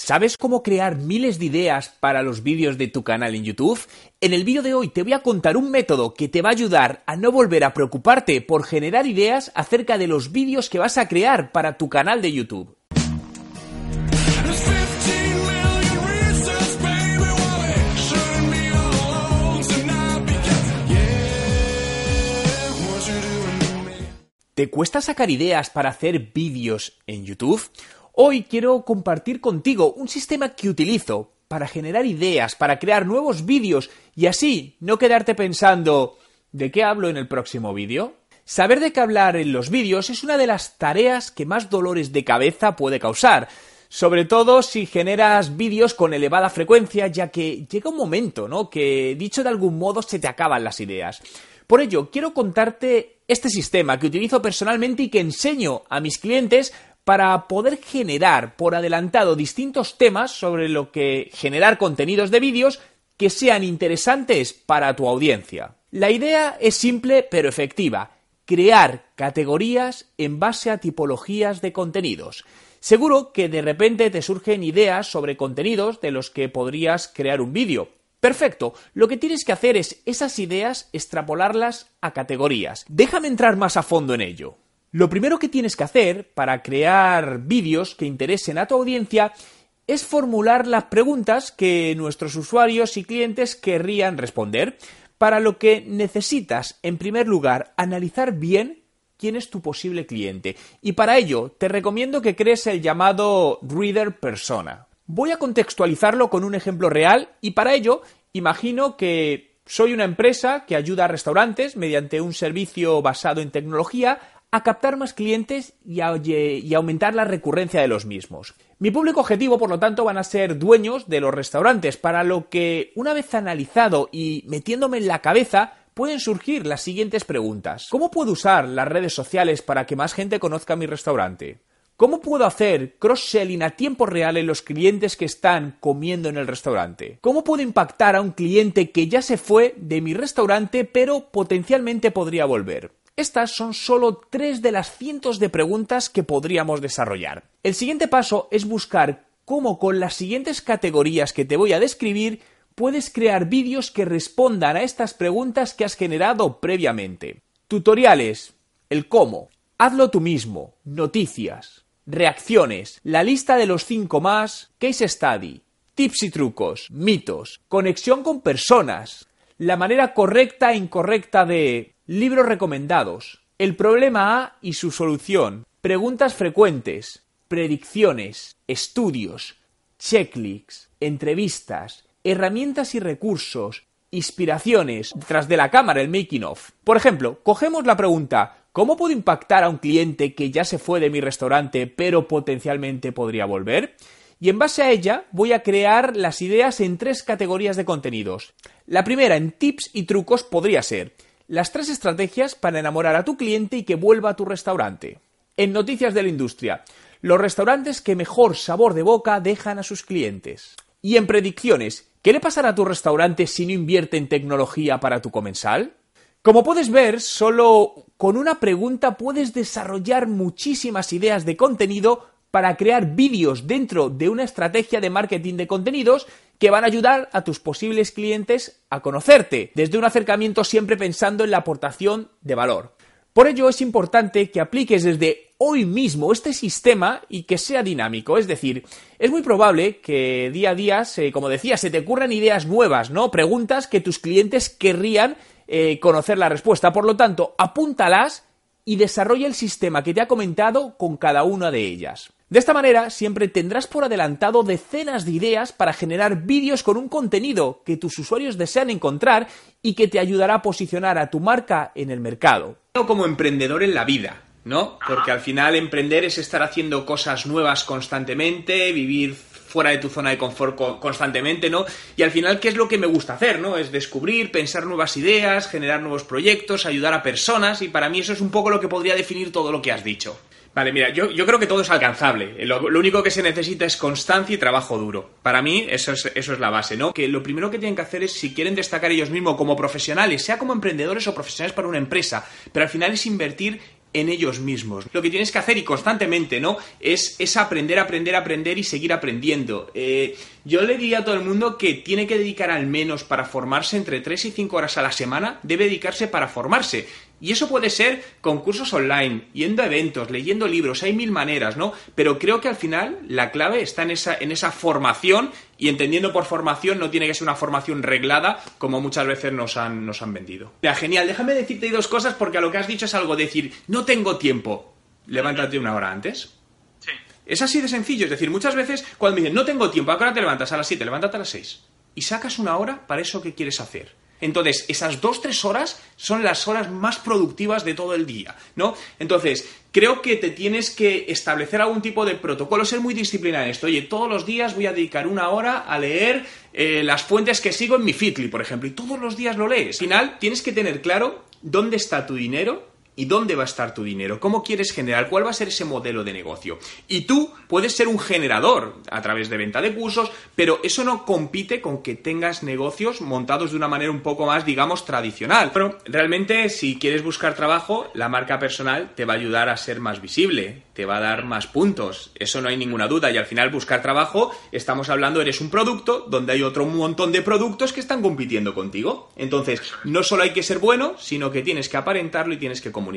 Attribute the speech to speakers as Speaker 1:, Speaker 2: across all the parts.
Speaker 1: ¿Sabes cómo crear miles de ideas para los vídeos de tu canal en YouTube? En el vídeo de hoy te voy a contar un método que te va a ayudar a no volver a preocuparte por generar ideas acerca de los vídeos que vas a crear para tu canal de YouTube. ¿Te cuesta sacar ideas para hacer vídeos en YouTube? Hoy quiero compartir contigo un sistema que utilizo para generar ideas, para crear nuevos vídeos y así no quedarte pensando ¿de qué hablo en el próximo vídeo? Saber de qué hablar en los vídeos es una de las tareas que más dolores de cabeza puede causar, sobre todo si generas vídeos con elevada frecuencia, ya que llega un momento, ¿no? que dicho de algún modo se te acaban las ideas. Por ello, quiero contarte este sistema que utilizo personalmente y que enseño a mis clientes para poder generar por adelantado distintos temas sobre lo que generar contenidos de vídeos que sean interesantes para tu audiencia. La idea es simple pero efectiva, crear categorías en base a tipologías de contenidos. Seguro que de repente te surgen ideas sobre contenidos de los que podrías crear un vídeo. Perfecto, lo que tienes que hacer es esas ideas extrapolarlas a categorías. Déjame entrar más a fondo en ello. Lo primero que tienes que hacer para crear vídeos que interesen a tu audiencia es formular las preguntas que nuestros usuarios y clientes querrían responder, para lo que necesitas, en primer lugar, analizar bien quién es tu posible cliente. Y para ello, te recomiendo que crees el llamado Reader Persona. Voy a contextualizarlo con un ejemplo real y para ello imagino que soy una empresa que ayuda a restaurantes mediante un servicio basado en tecnología a captar más clientes y, aumentar la recurrencia de los mismos. Mi público objetivo, por lo tanto, van a ser dueños de los restaurantes, para lo que, una vez analizado y metiéndome en la cabeza, pueden surgir las siguientes preguntas. ¿Cómo puedo usar las redes sociales para que más gente conozca mi restaurante? ¿Cómo puedo hacer cross-selling a tiempo real en los clientes que están comiendo en el restaurante? ¿Cómo puedo impactar a un cliente que ya se fue de mi restaurante pero potencialmente podría volver? Estas son solo tres de las cientos de preguntas que podríamos desarrollar. El siguiente paso es buscar cómo con las siguientes categorías que te voy a describir puedes crear vídeos que respondan a estas preguntas que has generado previamente. Tutoriales, el cómo, hazlo tú mismo, noticias, reacciones, la lista de los cinco más, case study, tips y trucos, mitos, conexión con personas, la manera correcta e incorrecta de Libros recomendados. El problema A y su solución. Preguntas frecuentes. Predicciones. Estudios. Checklists. Entrevistas. Herramientas y recursos. Inspiraciones. Tras de la cámara, el making of. Por ejemplo, cogemos la pregunta ¿Cómo puedo impactar a un cliente que ya se fue de mi restaurante pero potencialmente podría volver? Y en base a ella voy a crear las ideas en tres categorías de contenidos. La primera en tips y trucos podría ser las tres estrategias para enamorar a tu cliente y que vuelva a tu restaurante. En Noticias de la Industria, los restaurantes que mejor sabor de boca dejan a sus clientes. Y en Predicciones, ¿qué le pasará a tu restaurante si no invierte en tecnología para tu comensal? Como puedes ver, solo con una pregunta puedes desarrollar muchísimas ideas de contenido para crear vídeos dentro de una estrategia de marketing de contenidos que van a ayudar a tus posibles clientes a conocerte, desde un acercamiento siempre pensando en la aportación de valor. Por ello es importante que apliques desde hoy mismo este sistema y que sea dinámico. Es decir, es muy probable que día a día, como decía, se te ocurran ideas nuevas, ¿no? Preguntas que tus clientes querrían eh, conocer la respuesta. Por lo tanto, apúntalas y desarrolla el sistema que te ha comentado con cada una de ellas. De esta manera, siempre tendrás por adelantado decenas de ideas para generar vídeos con un contenido que tus usuarios desean encontrar y que te ayudará a posicionar a tu marca en el mercado. Como emprendedor en la vida, ¿no? Porque al final emprender es estar haciendo cosas nuevas constantemente, vivir fuera de tu zona de confort constantemente, ¿no? Y al final, ¿qué es lo que me gusta hacer, ¿no? Es descubrir, pensar nuevas ideas, generar nuevos proyectos, ayudar a personas, y para mí eso es un poco lo que podría definir todo lo que has dicho. Vale, mira, yo, creo que todo es alcanzable. Lo, único que se necesita es constancia y trabajo duro. Para mí, eso es, eso es la base, ¿no? Que lo primero que tienen que hacer es, si quieren destacar ellos mismos como profesionales, sea como emprendedores o profesionales para una empresa, pero al final es invertir en ellos mismos. Lo que tienes que hacer y constantemente, ¿no? Es, es aprender, aprender, aprender y seguir aprendiendo. Eh, yo le diría a todo el mundo que tiene que dedicar al menos para formarse entre 3 y 5 horas a la semana, debe dedicarse para formarse. Y eso puede ser con cursos online, yendo a eventos, leyendo libros, hay mil maneras, ¿no? Pero creo que al final la clave está en esa, en esa formación y entendiendo por formación no tiene que ser una formación reglada como muchas veces nos han, nos han vendido. Ya, genial, déjame decirte dos cosas porque a lo que has dicho es algo decir, no tengo tiempo, levántate una hora antes.
Speaker 2: Sí.
Speaker 1: Es así de sencillo, es decir, muchas veces cuando me dicen, no tengo tiempo, ¿a qué hora te levantas? A las 7, levántate a las 6. Y sacas una hora para eso que quieres hacer. Entonces, esas dos, tres horas son las horas más productivas de todo el día, ¿no? Entonces, creo que te tienes que establecer algún tipo de protocolo, ser muy disciplinado en esto. Oye, todos los días voy a dedicar una hora a leer eh, las fuentes que sigo en mi Fitly, por ejemplo, y todos los días lo lees. Al final, tienes que tener claro dónde está tu dinero ¿Y dónde va a estar tu dinero? ¿Cómo quieres generar? ¿Cuál va a ser ese modelo de negocio? Y tú puedes ser un generador a través de venta de cursos, pero eso no compite con que tengas negocios montados de una manera un poco más, digamos, tradicional. Pero realmente, si quieres buscar trabajo, la marca personal te va a ayudar a ser más visible, te va a dar más puntos. Eso no hay ninguna duda. Y al final, buscar trabajo, estamos hablando, eres un producto donde hay otro montón de productos que están compitiendo contigo. Entonces, no solo hay que ser bueno, sino que tienes que aparentarlo y tienes que comunicarlo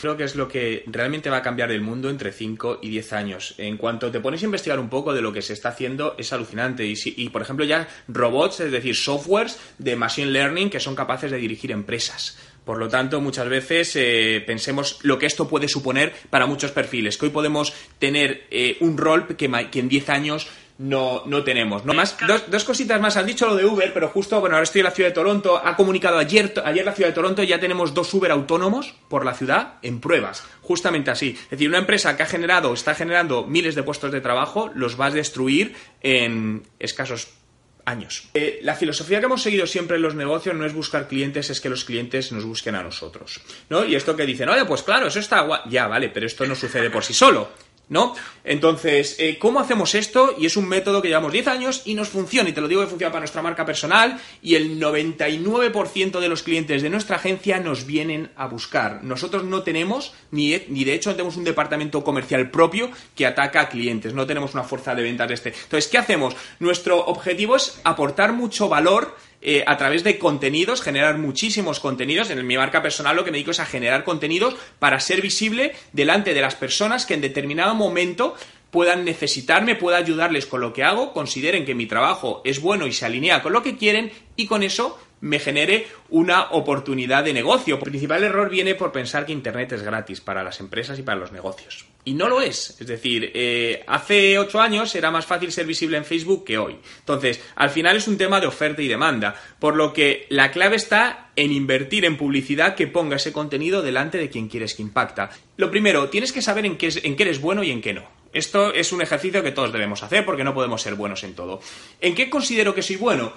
Speaker 1: Creo que es lo que realmente va a cambiar el mundo entre 5 y 10 años. En cuanto te pones a investigar un poco de lo que se está haciendo, es alucinante. Y, por ejemplo, ya robots, es decir, softwares de machine learning que son capaces de dirigir empresas. Por lo tanto, muchas veces eh, pensemos lo que esto puede suponer para muchos perfiles, que hoy podemos tener eh, un rol que, que en 10 años no, no tenemos. ¿no? Más, dos, dos, cositas más. Has dicho lo de Uber, pero justo, bueno, ahora estoy en la ciudad de Toronto. Ha comunicado ayer, ayer la ciudad de Toronto ya tenemos dos Uber autónomos por la ciudad en pruebas. Justamente así. Es decir, una empresa que ha generado, está generando miles de puestos de trabajo, los va a destruir en escasos años. Eh, la filosofía que hemos seguido siempre en los negocios no es buscar clientes, es que los clientes nos busquen a nosotros. ¿No? Y esto que dicen, oye, pues claro, eso está guay. Ya, vale, pero esto no sucede por sí solo. ¿No? Entonces, eh, ¿cómo hacemos esto? Y es un método que llevamos 10 años y nos funciona, y te lo digo que funciona para nuestra marca personal, y el 99% de los clientes de nuestra agencia nos vienen a buscar. Nosotros no tenemos, ni, ni de hecho no tenemos un departamento comercial propio que ataca a clientes, no tenemos una fuerza de ventas de este. Entonces, ¿qué hacemos? Nuestro objetivo es aportar mucho valor eh, a través de contenidos, generar muchísimos contenidos. En mi marca personal lo que me dedico es a generar contenidos para ser visible delante de las personas que en determinado momento puedan necesitarme, pueda ayudarles con lo que hago, consideren que mi trabajo es bueno y se alinea con lo que quieren y con eso me genere una oportunidad de negocio. El principal error viene por pensar que Internet es gratis para las empresas y para los negocios. Y no lo es. Es decir, eh, hace ocho años era más fácil ser visible en Facebook que hoy. Entonces, al final es un tema de oferta y demanda. Por lo que la clave está en invertir en publicidad que ponga ese contenido delante de quien quieres que impacta. Lo primero, tienes que saber en qué, en qué eres bueno y en qué no. Esto es un ejercicio que todos debemos hacer porque no podemos ser buenos en todo. ¿En qué considero que soy bueno?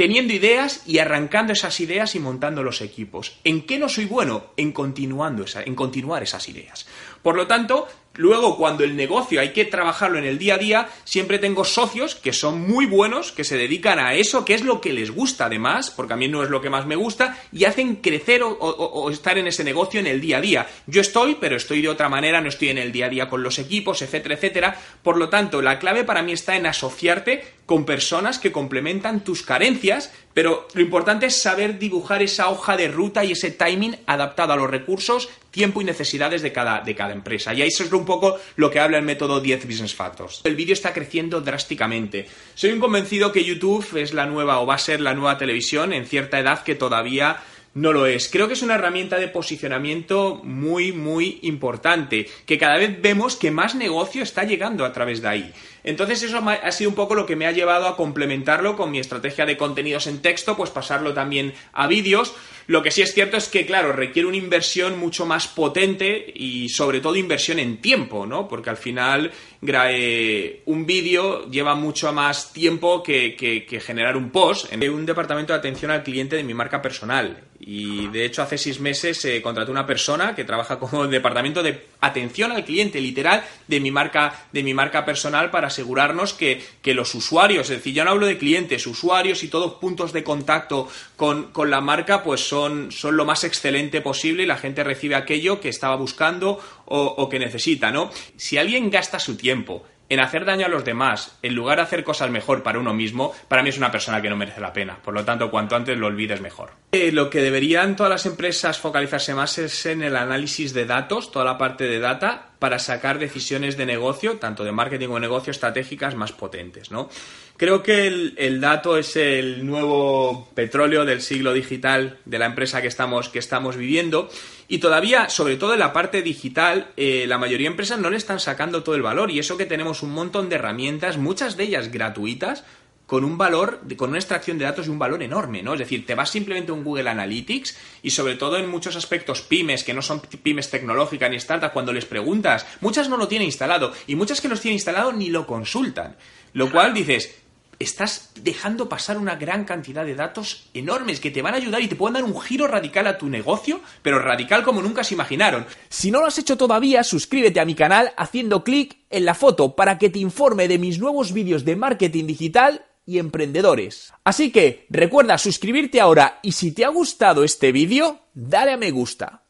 Speaker 1: Teniendo ideas y arrancando esas ideas y montando los equipos. ¿En qué no soy bueno? En continuando esa, en continuar esas ideas. Por lo tanto, Luego, cuando el negocio hay que trabajarlo en el día a día, siempre tengo socios que son muy buenos, que se dedican a eso, que es lo que les gusta además, porque a mí no es lo que más me gusta, y hacen crecer o, estar en ese negocio en el día a día. Yo estoy, pero estoy de otra manera, no estoy en el día a día con los equipos, etcétera, etcétera. Por lo tanto, la clave para mí está en asociarte con personas que complementan tus carencias, pero lo importante es saber dibujar esa hoja de ruta y ese timing adaptado a los recursos, tiempo y necesidades de cada, de cada empresa. Y ahí eso es un poco lo que habla el método 10 Business Factors. El vídeo está creciendo drásticamente. Soy un convencido que YouTube es la nueva o va a ser la nueva televisión en cierta edad que todavía no lo es. Creo que es una herramienta de posicionamiento muy, muy importante, que cada vez vemos que más negocio está llegando a través de ahí. Entonces eso ha sido un poco lo que me ha llevado a complementarlo con mi estrategia de contenidos en texto, pues pasarlo también a vídeos. Lo que sí es cierto es que, claro, requiere una inversión mucho más potente y sobre todo inversión en tiempo, ¿no? Porque al final un vídeo lleva mucho más tiempo que, que generar un post. En un departamento de atención al cliente de mi marca personal y de hecho hace seis meses se contrató una persona que trabaja como departamento de atención al cliente literal de mi marca, de mi marca personal para asegurarnos que, que los usuarios, es decir, yo no hablo de clientes, usuarios y todos puntos de contacto con, con la marca, pues son, son lo más excelente posible y la gente recibe aquello que estaba buscando o, o que necesita, ¿no? Si alguien gasta su tiempo en hacer daño a los demás, en lugar de hacer cosas mejor para uno mismo, para mí es una persona que no merece la pena. Por lo tanto, cuanto antes lo olvides, mejor. Eh, lo que deberían todas las empresas focalizarse más es en el análisis de datos, toda la parte de data, para sacar decisiones de negocio, tanto de marketing como de negocio, estratégicas más potentes, ¿no? Creo que el, dato es el nuevo petróleo del siglo digital de la empresa que estamos, que estamos viviendo y todavía, sobre todo en la parte digital, eh, la mayoría de empresas no le están sacando todo el valor y eso que tenemos un montón de herramientas, muchas de ellas gratuitas, con un valor, con una extracción de datos y un valor enorme, ¿no? Es decir, te vas simplemente a un Google Analytics y sobre todo en muchos aspectos pymes, que no son pymes tecnológicas ni startups, cuando les preguntas, muchas no lo tienen instalado y muchas que los tienen instalado ni lo consultan. Lo cual dices, estás dejando pasar una gran cantidad de datos enormes que te van a ayudar y te pueden dar un giro radical a tu negocio, pero radical como nunca se imaginaron. Si no lo has hecho todavía, suscríbete a mi canal haciendo clic en la foto para que te informe de mis nuevos vídeos de marketing digital y emprendedores. Así que recuerda suscribirte ahora y si te ha gustado este vídeo, dale a me gusta.